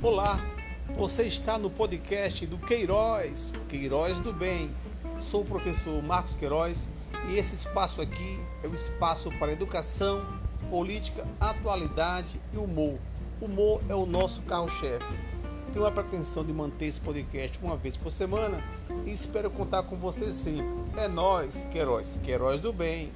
Olá, você está no podcast do Queiroz, Queiroz do Bem. Sou o professor Marcos Queiroz e esse espaço aqui é um espaço para educação, política, atualidade e humor. Humor é o nosso carro-chefe. Tenho a pretensão de manter esse podcast uma vez por semana e espero contar com você sempre. É nós, Queiroz, Queiroz do Bem.